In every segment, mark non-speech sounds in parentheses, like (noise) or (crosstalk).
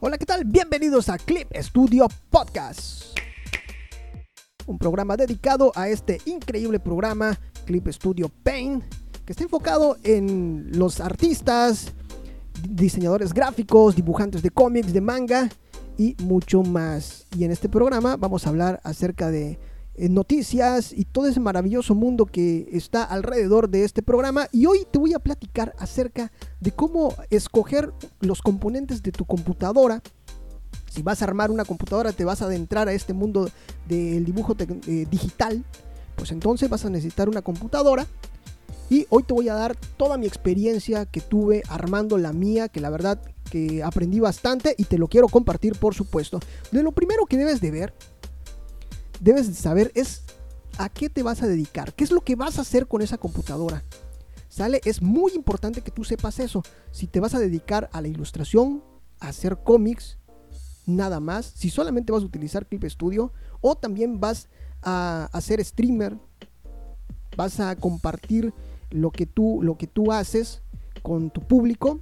Hola, ¿qué tal? Bienvenidos a Clip Studio Podcast. Un programa dedicado a este increíble programa Clip Studio Paint, que está enfocado en los artistas, diseñadores gráficos, dibujantes de cómics, de manga y mucho más. Y en este programa vamos a hablar acerca de noticias y todo ese maravilloso mundo que está alrededor de este programa. Y hoy te voy a platicar acerca de cómo escoger los componentes de tu computadora. Si vas a armar una computadora, te vas a adentrar a este mundo del dibujo eh, digital, pues entonces vas a necesitar una computadora. Y hoy te voy a dar toda mi experiencia que tuve armando la mía, que la verdad que aprendí bastante y te lo quiero compartir por supuesto. De lo primero que debes de ver debes saber es a qué te vas a dedicar, qué es lo que vas a hacer con esa computadora. ¿Sale? Es muy importante que tú sepas eso. Si te vas a dedicar a la ilustración, a hacer cómics, nada más, si solamente vas a utilizar Clip Studio o también vas a hacer streamer, vas a compartir lo que tú, lo que tú haces con tu público,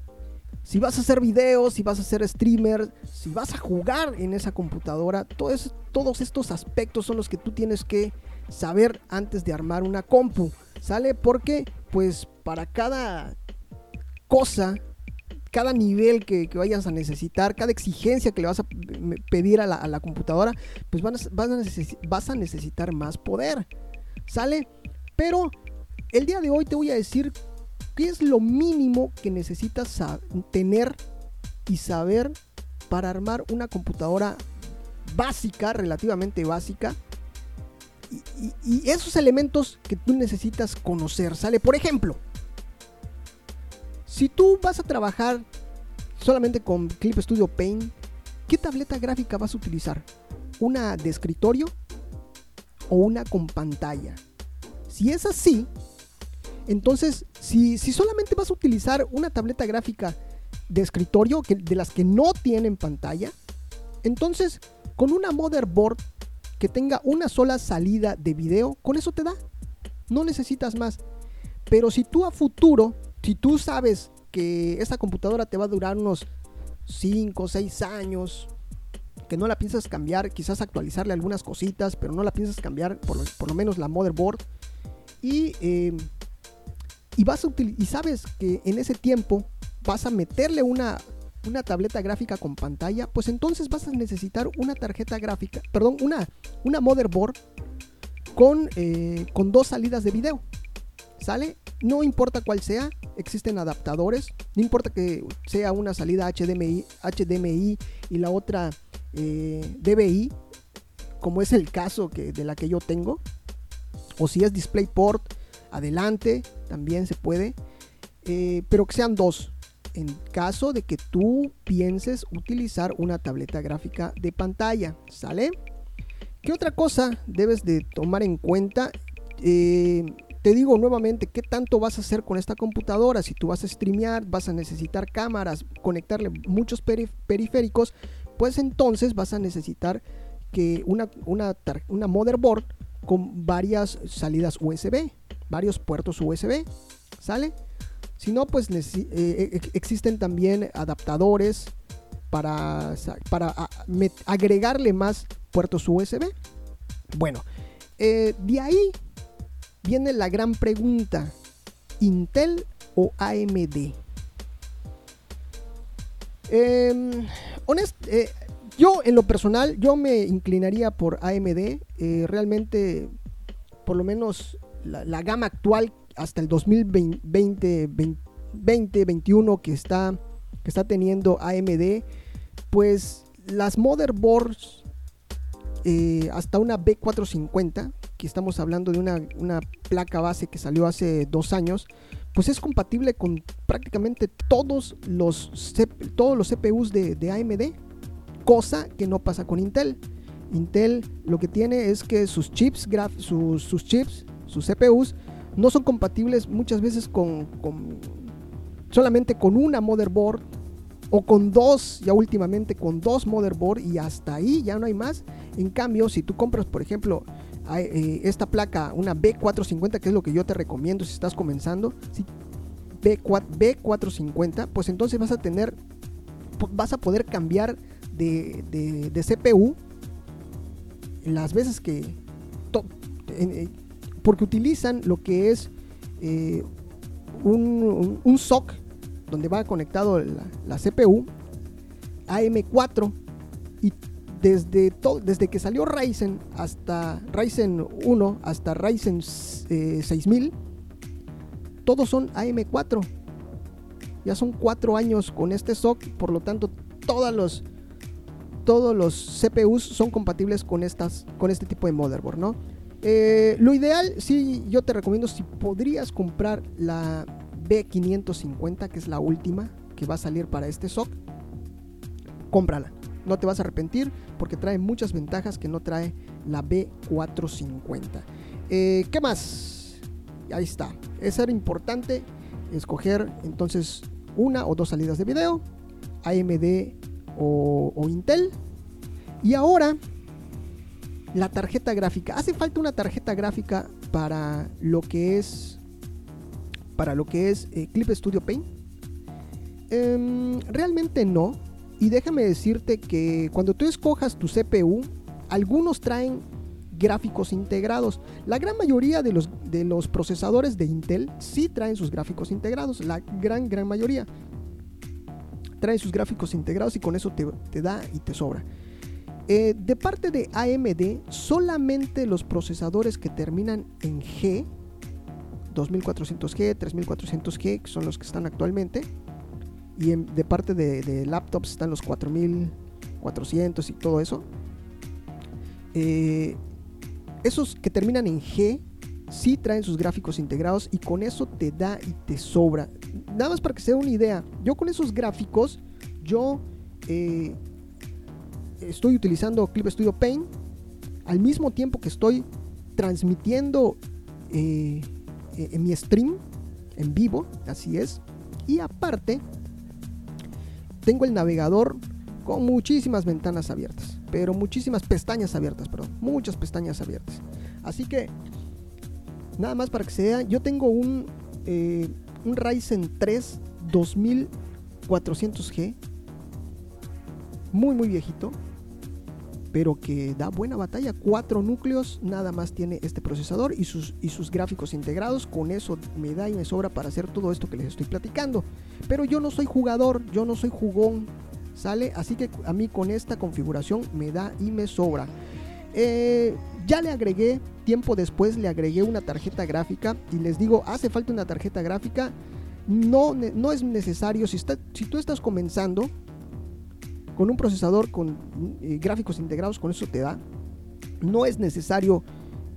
si vas a hacer videos, si vas a hacer streamer, si vas a jugar en esa computadora, todos estos aspectos son los que tú tienes que saber antes de armar una compu. ¿Sale? Porque pues para cada cosa, cada nivel que, vayas a necesitar, cada exigencia que le vas a pedir a la, computadora, pues vas a necesitar más poder. ¿Sale? Pero el día de hoy te voy a decir ¿Qué es lo mínimo que necesitas tener y saber para armar una computadora básica, relativamente básica? Y, esos elementos que tú necesitas conocer, ¿sale? Por ejemplo, si tú vas a trabajar solamente con Clip Studio Paint, ¿qué tableta gráfica vas a utilizar? ¿Una de escritorio o una con pantalla? Si es así, entonces, si, solamente vas a utilizar una tableta gráfica de escritorio, que, de las que no tienen pantalla, entonces con una motherboard que tenga una sola salida de video, con eso te da. No necesitas más. Pero si tú a futuro, si tú sabes que esa computadora te va a durar unos 5 o 6 años, que no la piensas cambiar, quizás actualizarle algunas cositas, pero no la piensas cambiar, por lo, menos la motherboard. Y eh, y, vas a y sabes que en ese tiempo vas a meterle una, una tableta gráfica con pantalla, pues entonces vas a necesitar una tarjeta gráfica, perdón, una, una motherboard con, eh, con dos salidas de video. ¿Sale? No importa cuál sea, existen adaptadores, no importa que sea una salida HDMI, HDMI y la otra eh, DVI, como es el caso de la que yo tengo, o si es DisplayPort, adelante, también se puede, eh, pero que sean dos. En caso de que tú pienses utilizar una tableta gráfica de pantalla, ¿sale? ¿Qué otra cosa debes de tomar en cuenta? Eh, te digo nuevamente, ¿qué tanto vas a hacer con esta computadora? Si tú vas a streamear, vas a necesitar cámaras, conectarle muchos periféricos, pues entonces vas a necesitar que una, una, una motherboard con varias salidas USB varios puertos USB, ¿sale? Si no, pues eh, eh, existen también adaptadores para, agregarle más puertos USB. Bueno, eh, de ahí viene la gran pregunta, ¿Intel o AMD? Em, yo en lo personal, yo me inclinaría por AMD. realmente, por lo menos la, gama actual hasta el 2020, 2021 que está, que está teniendo AMD, pues las motherboards eh, hasta una B450, que estamos hablando de una, placa base que salió hace dos años, pues es compatible con prácticamente todos los, todos los CPUs de, AMD, cosa que no pasa con Intel. Intel lo que tiene es que sus chips, sus, chips sus CPUs no son compatibles muchas veces con, solamente con una motherboard o con dos, ya últimamente con dos motherboard y hasta ahí ya no hay más. En cambio, si tú compras, por ejemplo, eh, esta placa, una B450, que es lo que yo te recomiendo si estás comenzando, B4, B450, pues entonces vas a tener vas a poder cambiar de, de, CPU las veces que... Eh, porque utilizan lo que es eh, un, un, SOC donde va conectado la, la CPU AM4 y desde, desde que salió Ryzen hasta Ryzen 1 hasta Ryzen 6000 eh, todos son AM4 ya son cuatro años con este SOC por lo tanto todos los todos los CPUs son compatibles con estas con este tipo de motherboard no eh, lo ideal sí yo te recomiendo si podrías comprar la B550 que es la última que va a salir para este SOC cómprala. No te vas a arrepentir porque trae muchas ventajas que no trae la B450. Eh, ¿Qué más? Ahí está. Es era importante escoger entonces una o dos salidas de video, AMD o, Intel. Y ahora la tarjeta gráfica. ¿Hace falta una tarjeta gráfica para lo que es para lo que es eh, Clip Studio Paint? Em, realmente no. Y déjame decirte que cuando tú escojas tu CPU, algunos traen gráficos integrados. La gran mayoría de los, de los procesadores de Intel sí traen sus gráficos integrados. La gran, gran mayoría traen sus gráficos integrados y con eso te, da y te sobra. Eh, de parte de AMD, solamente los procesadores que terminan en G, 2400G, 3400G, que son los que están actualmente, y de parte de, laptops están los 4400 y todo eso. Eh, esos que terminan en G sí traen sus gráficos integrados y con eso te da y te sobra. Nada más para que se dé una idea, yo con esos gráficos, yo eh, estoy utilizando Clip Studio Paint al mismo tiempo que estoy transmitiendo eh, en mi stream en vivo, así es. Y aparte, tengo el navegador con muchísimas ventanas abiertas, pero muchísimas pestañas abiertas, perdón, muchas pestañas abiertas. Así que, nada más para que se vean, yo tengo un, eh, un Ryzen 3 2400G, muy, muy viejito, pero que da buena batalla. Cuatro núcleos nada más tiene este procesador y sus, y sus gráficos integrados. Con eso me da y me sobra para hacer todo esto que les estoy platicando. Pero yo no soy jugador, yo no soy jugón, ¿sale? Así que a mí con esta configuración me da y me sobra. Eh, ya le agregué, tiempo después le agregué una tarjeta gráfica y les digo, hace falta una tarjeta gráfica. No, no es necesario, si, está, si tú estás comenzando, con un procesador con eh, gráficos integrados, con eso te da. No es necesario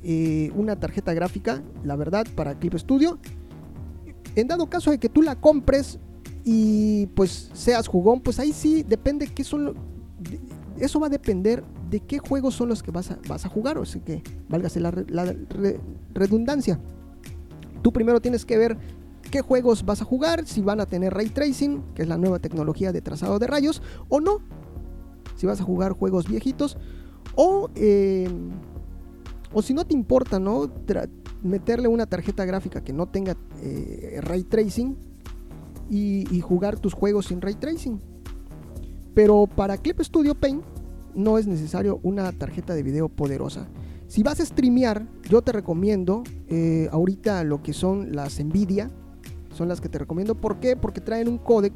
eh, una tarjeta gráfica, la verdad, para Clip Studio. En dado caso de que tú la compres y pues seas jugón, pues ahí sí depende qué son eso va a depender de qué juegos son los que vas a, vas a jugar, o sea que válgase la, redundancia. Tú primero tienes que ver qué juegos vas a jugar, si van a tener ray tracing, que es la nueva tecnología de trazado de rayos, o no. Si vas a jugar juegos viejitos, o, em, o si no te importa, ¿no? meterle una tarjeta gráfica que no tenga eh, ray tracing y, y, jugar tus juegos sin ray tracing. Pero para Clip Studio Paint no es necesario una tarjeta de video poderosa. Si vas a streamear, yo te recomiendo eh, ahorita lo que son las Nvidia son las que te recomiendo. ¿Por qué? Porque traen un códec.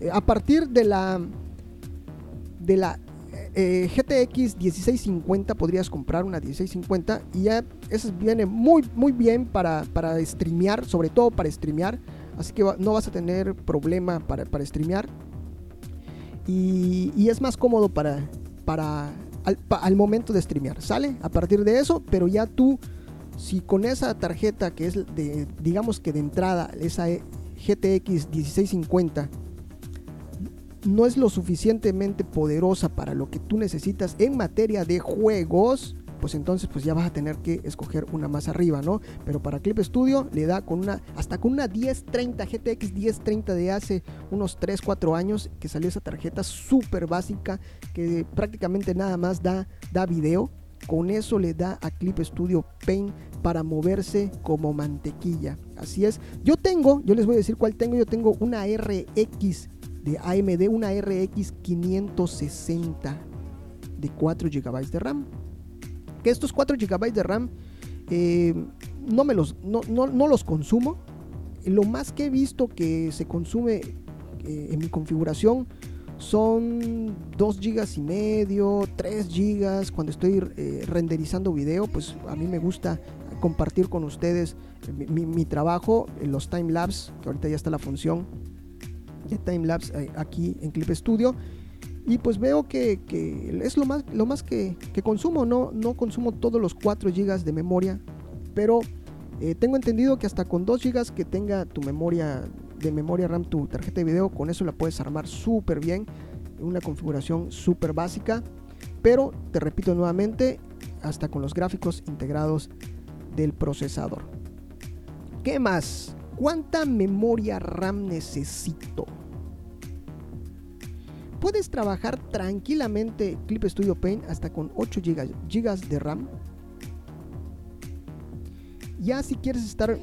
Eh, a partir de la de la eh, GTX 1650 podrías comprar una 1650 y ya eso viene muy muy bien para, para streamear, sobre todo para streamear. Así que no vas a tener problema para, para streamear. Y, es más cómodo para, para al, momento de streamear. Sale a partir de eso, pero ya tú si con esa tarjeta que es de, digamos que de entrada, esa GTX 1650, no es lo suficientemente poderosa para lo que tú necesitas en materia de juegos, pues entonces pues ya vas a tener que escoger una más arriba, ¿no? Pero para Clip Studio le da con una, hasta con una 1030 GTX 1030 de hace unos 3, 4 años que salió esa tarjeta súper básica que prácticamente nada más da, da video con eso le da a Clip Studio Paint para moverse como mantequilla. Así es. Yo tengo, yo les voy a decir cuál tengo. Yo tengo una RX de AMD, una RX 560 de 4 GB de RAM. Que estos 4 GB de RAM eh, no, me los, no, los consumo. Lo más que he visto que se consume eh, en mi configuración son 2 gigas y medio, 3 gigas. Cuando estoy eh, renderizando video, pues a mí me gusta compartir con ustedes mi, trabajo en los time lapse, que ahorita ya está la función de time lapse aquí en Clip Studio. Y pues veo que, es lo más, lo más que, consumo, no, no consumo todos los 4 GB de memoria, pero eh, tengo entendido que hasta con 2 GB que tenga tu memoria de memoria RAM, tu tarjeta de video, con eso la puedes armar súper bien, una configuración súper básica, pero te repito nuevamente, hasta con los gráficos integrados del procesador. ¿Qué más? ¿Cuánta memoria RAM necesito? Puedes trabajar tranquilamente Clip Studio Paint hasta con 8 GB de RAM. Ya si quieres estar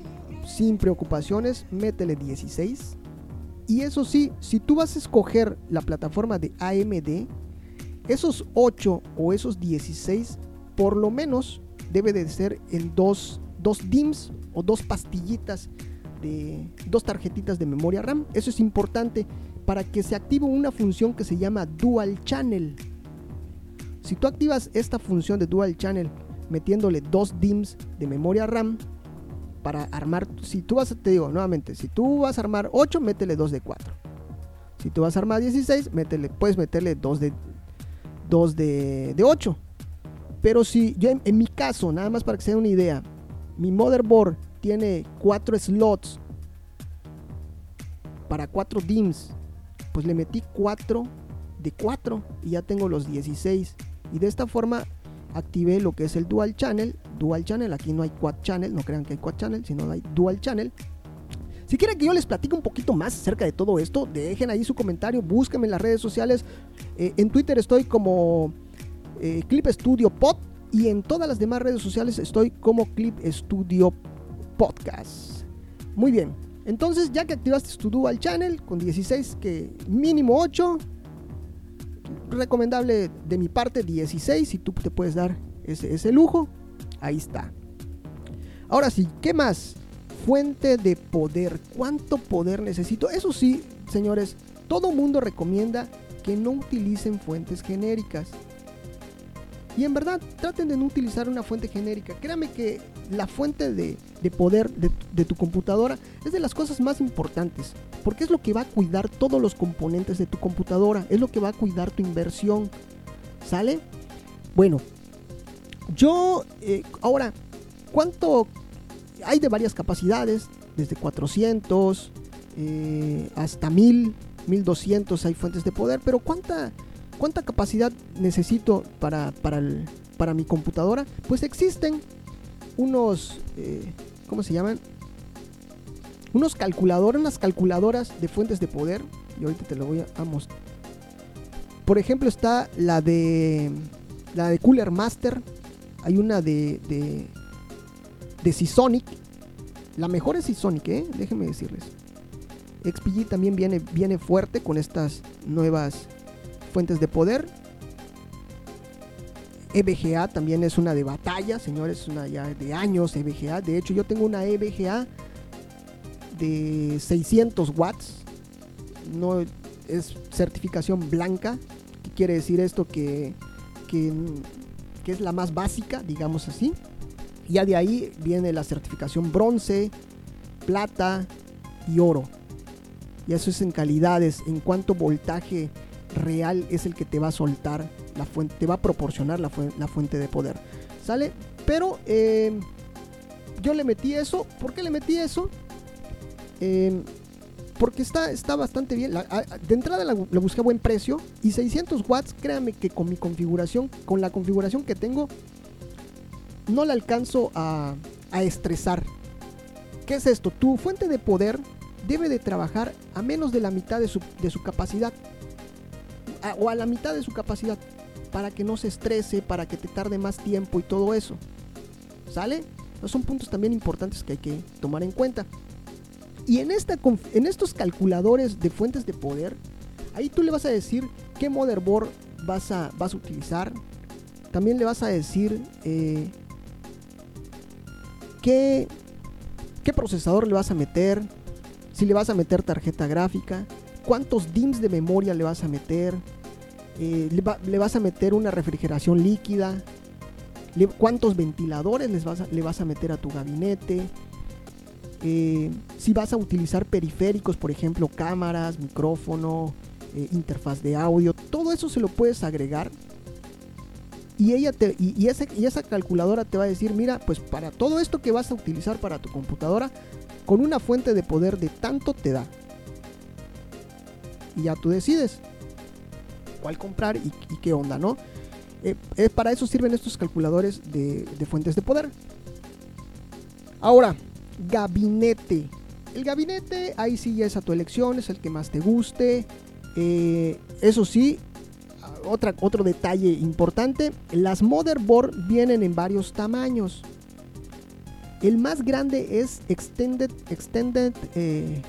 sin preocupaciones, métele 16. Y eso sí, si tú vas a escoger la plataforma de AMD, esos 8 o esos 16 por lo menos debe de ser en dos, dos DIMMs o dos pastillitas de dos tarjetitas de memoria RAM. Eso es importante para que se active una función que se llama Dual Channel. Si tú activas esta función de Dual Channel metiéndole dos DIMMs de memoria RAM para armar, si tú vas, te digo nuevamente, si tú vas a armar 8, métele 2 de 4. Si tú vas a armar 16, métele, puedes meterle 2 de, 2 de, de 8. Pero si yo en, mi caso, nada más para que se den una idea, mi motherboard tiene 4 slots para 4 DIMMs, pues le metí 4 de 4 y ya tengo los 16. Y de esta forma activé lo que es el dual channel. Dual channel, aquí no hay quad channel, no crean que hay quad channel, sino hay dual channel. Si quieren que yo les platique un poquito más acerca de todo esto, dejen ahí su comentario, búsquenme en las redes sociales. Eh, en Twitter estoy como eh, Clip Studio Pod y en todas las demás redes sociales estoy como Clip Studio Podcast. Muy bien, entonces ya que activaste tu Dual Channel con 16 que mínimo 8, recomendable de mi parte 16 si tú te puedes dar ese, ese lujo, ahí está. Ahora sí, ¿qué más? Fuente de poder. ¿Cuánto poder necesito? Eso sí, señores, todo mundo recomienda que no utilicen fuentes genéricas. Y en verdad, traten de no utilizar una fuente genérica. Créame que la fuente de, poder de, tu computadora es de las cosas más importantes. Porque es lo que va a cuidar todos los componentes de tu computadora. Es lo que va a cuidar tu inversión. ¿Sale? Bueno, yo eh, ahora, ¿cuánto hay de varias capacidades? Desde 400 eh, hasta 1000, 1200 hay fuentes de poder. Pero ¿cuánta ¿Cuánta capacidad necesito para, para, mi computadora? Pues existen unos, eh, ¿cómo se llaman? Unos calculadores, unas calculadoras de fuentes de poder. Y ahorita te lo voy a, mostrar. Por ejemplo está la de la de Cooler Master. Hay una de de, de Seasonic. La mejor es Seasonic, ¿eh? déjenme decirles. XPG también viene, viene fuerte con estas nuevas fuentes de poder. EVGA también es una de batalla, señores, es una ya de años EVGA. De hecho, yo tengo una EVGA de 600 watts. No es certificación blanca. ¿Qué quiere decir esto? Que, que, que es la más básica, digamos así. Ya de ahí viene la certificación bronce, plata y oro. Y eso es en calidades, en cuanto voltaje real es el que te va a soltar la fuente, te va a proporcionar la, fuente de poder. ¿Sale? Pero eh, yo le metí eso. ¿Por qué le metí eso? Eh, porque está, está bastante bien. de entrada la, busqué a buen precio. Y 600 watts, créanme que con mi configuración, con la configuración que tengo, no la alcanzo a, a estresar. ¿Qué es esto? Tu fuente de poder debe de trabajar a menos de la mitad de su, de su capacidad o a la mitad de su capacidad para que no se estrese, para que te tarde más tiempo y todo eso. ¿Sale? son puntos también importantes que hay que tomar en cuenta. Y en, esta, en estos calculadores de fuentes de poder, Ahí tú le vas a decir qué motherboard vas a, vas a utilizar. También le vas a decir eh, qué, qué procesador le vas a meter. Si le vas a meter tarjeta gráfica. Cuántos DIMMs de memoria le vas a meter. Eh, le, vas a meter una refrigeración líquida. cuántos ventiladores les vas le vas a meter a tu gabinete. Eh, si vas a utilizar periféricos, por ejemplo, cámaras, micrófono, eh, interfaz de audio, todo eso se lo puedes agregar. Y, ella te, y, esa, calculadora te va a decir, mira, pues para todo esto que vas a utilizar para tu computadora, con una fuente de poder de tanto te da. Y ya tú decides cuál comprar y, qué onda, ¿no? Eh, para eso sirven estos calculadores de fuentes de poder. Ahora, gabinete. El gabinete, ahí sí ya es a tu elección, es el que más te guste. Eh, eso sí, otra, otro detalle importante, las motherboard vienen en varios tamaños. El más grande es Extended, Extended, eh,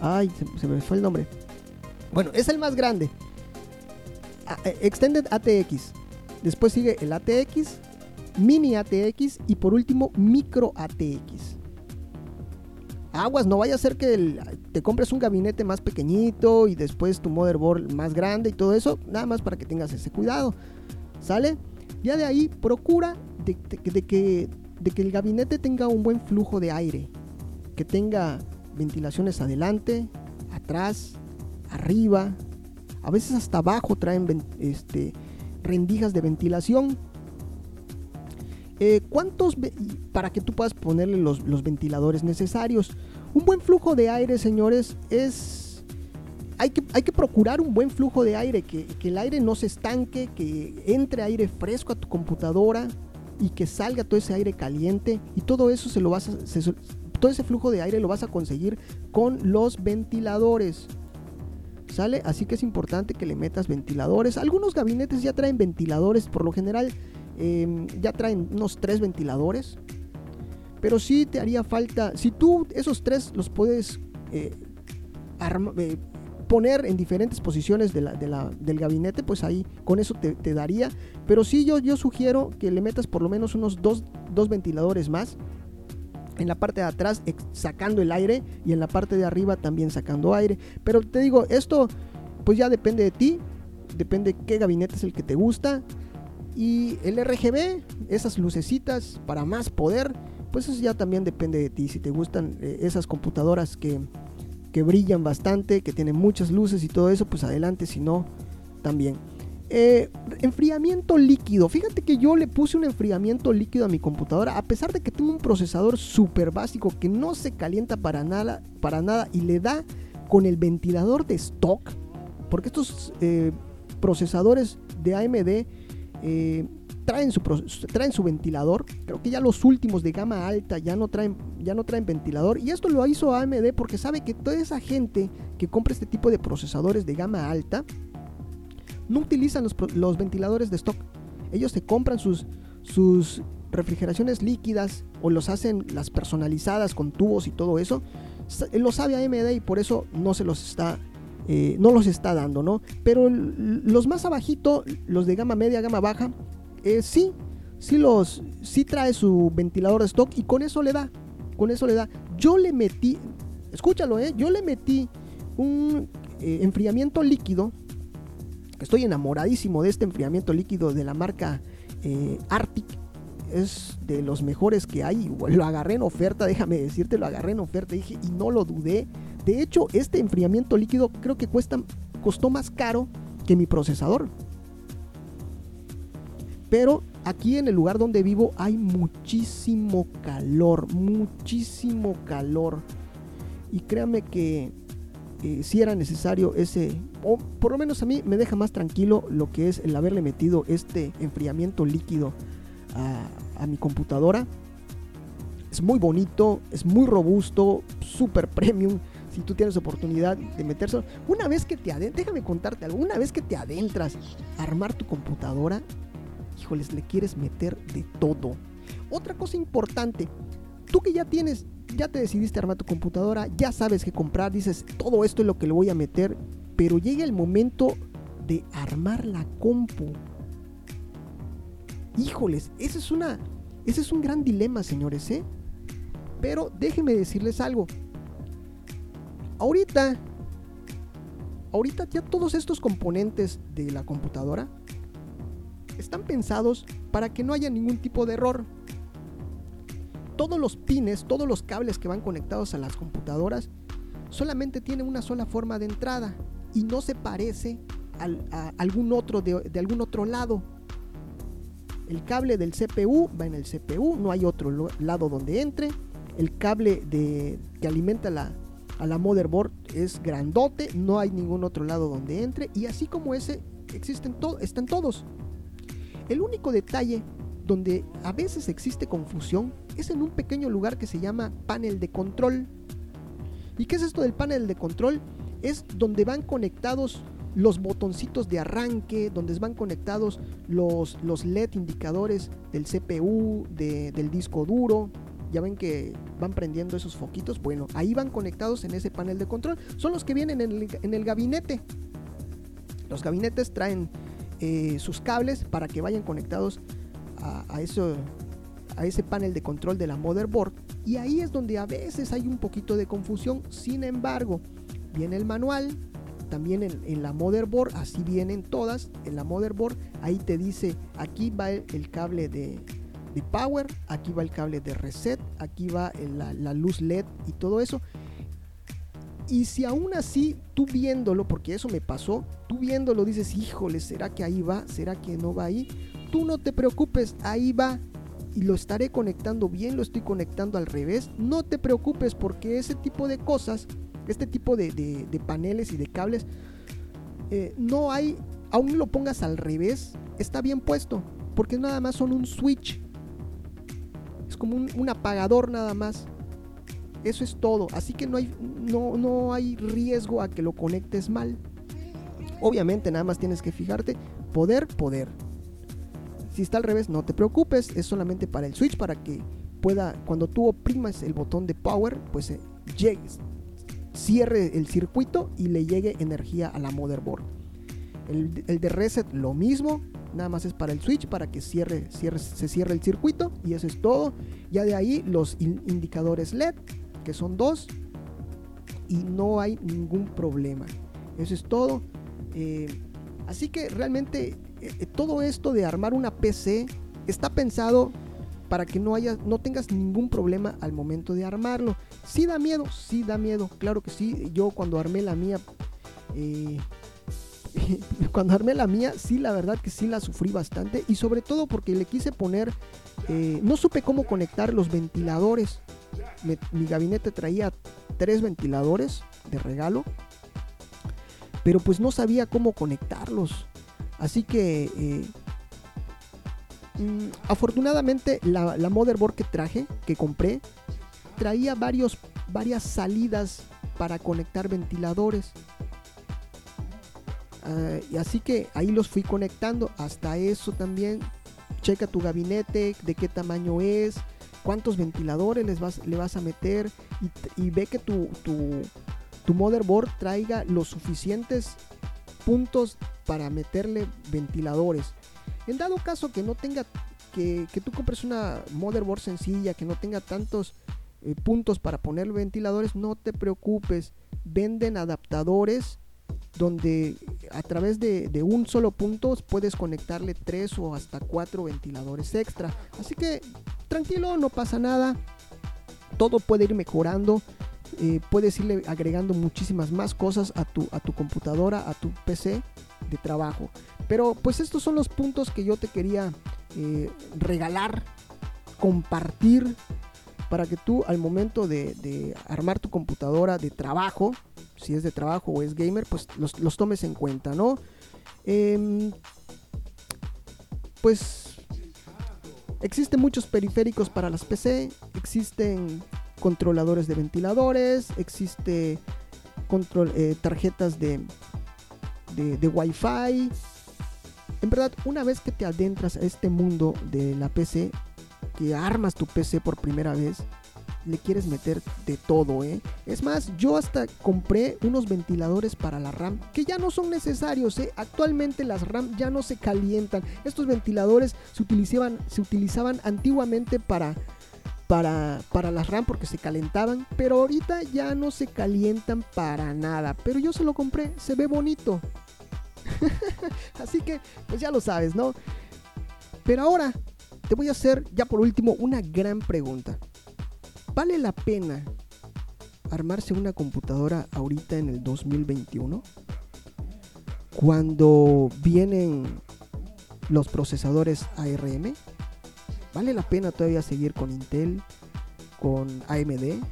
ay, se, me fue el nombre. Bueno, es el más grande. Eh, Extended ATX. Después sigue el ATX, mini ATX y por último micro ATX. Aguas, no vaya a ser que te compres un gabinete más pequeñito y después tu motherboard más grande y todo eso, nada más para que tengas ese cuidado. ¿Sale? Ya de ahí procura de, que, de que el gabinete tenga un buen flujo de aire, que tenga ventilaciones adelante, atrás, arriba, a veces hasta abajo traen este, rendijas de ventilación eh, ¿Cuántos, para que tú puedas ponerle los, ventiladores necesarios? Un buen flujo de aire, señores, es... Hay que, hay que procurar un buen flujo de aire, que, el aire no se estanque, que entre aire fresco a tu computadora y que salga todo ese aire caliente y todo eso se lo vas a, todo ese flujo de aire lo vas a conseguir con los ventiladores. ¿Sale? Así que es importante que le metas ventiladores. Algunos gabinetes ya traen ventiladores, por lo general Em, ya traen unos tres ventiladores. Pero si te haría falta, si tú esos tres los puedes eh, eh, poner en diferentes posiciones del gabinete, pues ahí con eso te, daría. Pero si yo, yo sugiero que le metas por lo menos unos dos, dos ventiladores más. En la parte de atrás sacando el aire y en la parte de arriba también sacando aire. Pero te digo, esto pues ya depende de ti. Depende qué gabinete es el que te gusta. Y el RGB, esas lucecitas para más poder, pues eso ya también depende de ti. Si te gustan eh, esas computadoras que, brillan bastante, que tienen muchas luces y todo eso, pues adelante, si no, también. Eh, enfriamiento líquido. Fíjate que yo le puse un enfriamiento líquido a mi computadora, a pesar de que tengo un procesador súper básico que no se calienta para nada, para nada y le da con el ventilador de stock, porque estos eh, procesadores de AMD eh, traen, su, traen su ventilador. Creo que ya los últimos de gama alta ya no traen, ya no traen ventilador. Y esto lo hizo AMD porque sabe que toda esa gente que compra este tipo de procesadores de gama alta no utilizan los, ventiladores de stock. Ellos se compran sus, refrigeraciones líquidas o los hacen las personalizadas con tubos y todo eso. Lo sabe AMD y por eso no se los está eh, no los está dando, ¿no? Pero los más abajito, los de gama media, gama baja, eh, sí, sí los, sí trae su ventilador de stock y con eso le da, con eso le da. Yo le metí, escúchalo, ¿eh? Yo le metí un eh, enfriamiento líquido, estoy enamoradísimo de este enfriamiento líquido de la marca Arctic, es de los mejores que hay. Lo agarré en oferta, déjame decirte, lo agarré en oferta, dije, y no lo dudé. De hecho, este enfriamiento líquido creo que cuesta, costó más caro que mi procesador. Pero aquí en el lugar donde vivo hay muchísimo calor, muchísimo calor. Y créanme que si era necesario ese, o por lo menos a mí me deja más tranquilo lo que es el haberle metido este enfriamiento líquido a, a mi computadora. Es muy bonito, es muy robusto, super premium si tú tienes oportunidad de meterse, una vez que te adentras, déjame contarte algo, una vez que te adentras a armar tu computadora, híjoles, le quieres meter de todo. Otra cosa importante, tú que ya tienes, ya te decidiste armar tu computadora, ya sabes qué comprar, dices, todo esto es lo que le voy a meter, pero llega el momento de armar la compu. Híjoles, ese es una ese es un gran dilema, señores, ¿eh? Pero déjenme decirles algo. Ahorita ahorita ya todos estos componentes de la computadora están pensados para que no haya ningún tipo de error. Todos los pines, todos los cables que van conectados a las computadoras solamente tienen una sola forma de entrada y no se parece a algún otro de, algún otro lado. El cable del CPU va en el CPU, no hay otro lado donde entre. El cable que alimenta la, a la motherboard es grandote, no hay ningún otro lado donde entre. Y así como ese, existen están todos. El único detalle donde a veces existe confusión es en un pequeño lugar que se llama panel de control. ¿Y qué es esto del panel de control? Es donde van conectados los botoncitos de arranque, donde van conectados los, los LED indicadores del CPU, del disco duro. Ya ven que van prendiendo esos foquitos. Bueno, ahí van conectados en ese panel de control. Son los que vienen en el, en el gabinete. Los gabinetes traen eh, sus cables para que vayan conectados a, eso, a ese panel de control de la motherboard. Y ahí es donde a veces hay un poquito de confusión. Sin embargo, viene el manual, también en, la motherboard, así vienen todas. En la motherboard, ahí te dice, aquí va el, cable de, power, aquí va el cable de reset, aquí va la, la, luz LED y todo eso. Y si aún así tú viéndolo, porque eso me pasó, tú viéndolo dices, híjole, ¿será que ahí va? ¿Será que no va ahí? Tú no te preocupes, ahí va. Y lo estaré conectando bien, lo estoy conectando al revés. No te preocupes porque ese tipo de cosas, este tipo de, paneles y de cables, eh, no hay, aún lo pongas al revés, está bien puesto. Porque nada más son un switch. Es como un apagador nada más. Eso es todo. Así que no hay, no, no hay riesgo a que lo conectes mal. Obviamente nada más tienes que fijarte. Poder, poder. Si está al revés, no te preocupes. Es solamente para el switch, para que pueda, cuando tú oprimas el botón de power, pues eh, cierre el circuito y le llegue energía a la motherboard. El, el, de reset lo mismo, nada más es para el switch, para que cierre, cierre, se cierre el circuito y eso es todo. Ya de ahí los indicadores LED que son dos y no hay ningún problema. Eso es todo. Eh, así que realmente eh, eh, todo esto de armar una PC está pensado para que no haya, no tengas ningún problema al momento de armarlo. Si da miedo, sí da miedo, claro que sí. Yo cuando armé la mía, (laughs) cuando armé la mía, sí la verdad que sí la sufrí bastante y sobre todo porque le quise poner, no supe cómo conectar los ventiladores mi gabinete traía tres ventiladores de regalo, pero pues no sabía cómo conectarlos. Así que eh, mm, afortunadamente la, motherboard que traje, que compré, traía varios, varias salidas para conectar ventiladores. Ah, y así que ahí los fui conectando. Hasta eso también. Checa tu gabinete, de qué tamaño es, cuántos ventiladores les vas, le vas a meter y, ve que tu, motherboard traiga los suficientes puntos para meterle ventiladores. En dado caso que no tenga, que, tú compres una motherboard sencilla, que no tenga tantos eh, puntos para poner ventiladores, no te preocupes. Venden adaptadores donde a través de, de, un solo punto puedes conectarle tres o hasta cuatro ventiladores extra. Así que tranquilo, no pasa nada. Todo puede ir mejorando. Eh, puedes irle agregando muchísimas más cosas a tu, a tu computadora, a tu PC de trabajo. Pero pues estos son los puntos que yo te quería eh, regalar, compartir, para que tú al momento de, armar tu computadora de trabajo, si es de trabajo o es gamer, pues los, tomes en cuenta, ¿no? Em, pues Existen muchos periféricos para las PC, existen controladores de ventiladores, existe control, eh, tarjetas de, de, de Wi-Fi. En verdad, una vez que te adentras a este mundo de la PC, que armas tu PC por primera vez, le quieres meter de todo, ¿eh? Es más, yo hasta compré unos ventiladores para la RAM que ya no son necesarios, ¿eh? Actualmente las RAM ya no se calientan. Estos ventiladores se utilizaban, se utilizaban antiguamente para, para, para las RAM porque se calentaban, pero ahorita ya no se calientan para nada. Pero yo se lo compré, se ve bonito. (laughs) Así que, pues ya lo sabes, ¿no? Pero ahora te voy a hacer, ya por último, una gran pregunta. ¿Vale la pena armarse una computadora ahorita en el 2021? Cuando vienen los procesadores ARM, ¿vale la pena todavía seguir con Intel, con AMD?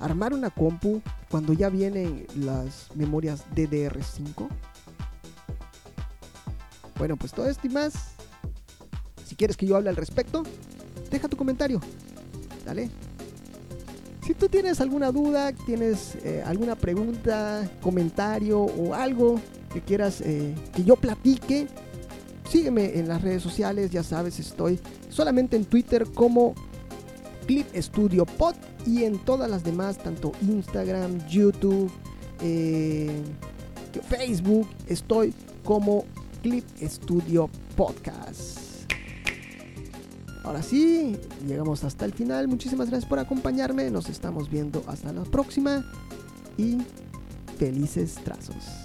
Armar una compu cuando ya vienen las memorias DDR5? Bueno, pues todo esto y más. Si quieres que yo hable al respecto, deja tu comentario. Dale. Si tú tienes alguna duda, tienes eh, alguna pregunta, comentario o algo que quieras eh, que yo platique, sígueme en las redes sociales, ya sabes, estoy solamente en Twitter como Clip Studio Pod y en todas las demás, tanto Instagram, YouTube, eh, Facebook, estoy como Clip Studio Podcast. Ahora sí, llegamos hasta el final. Muchísimas gracias por acompañarme. Nos estamos viendo hasta la próxima y felices trazos.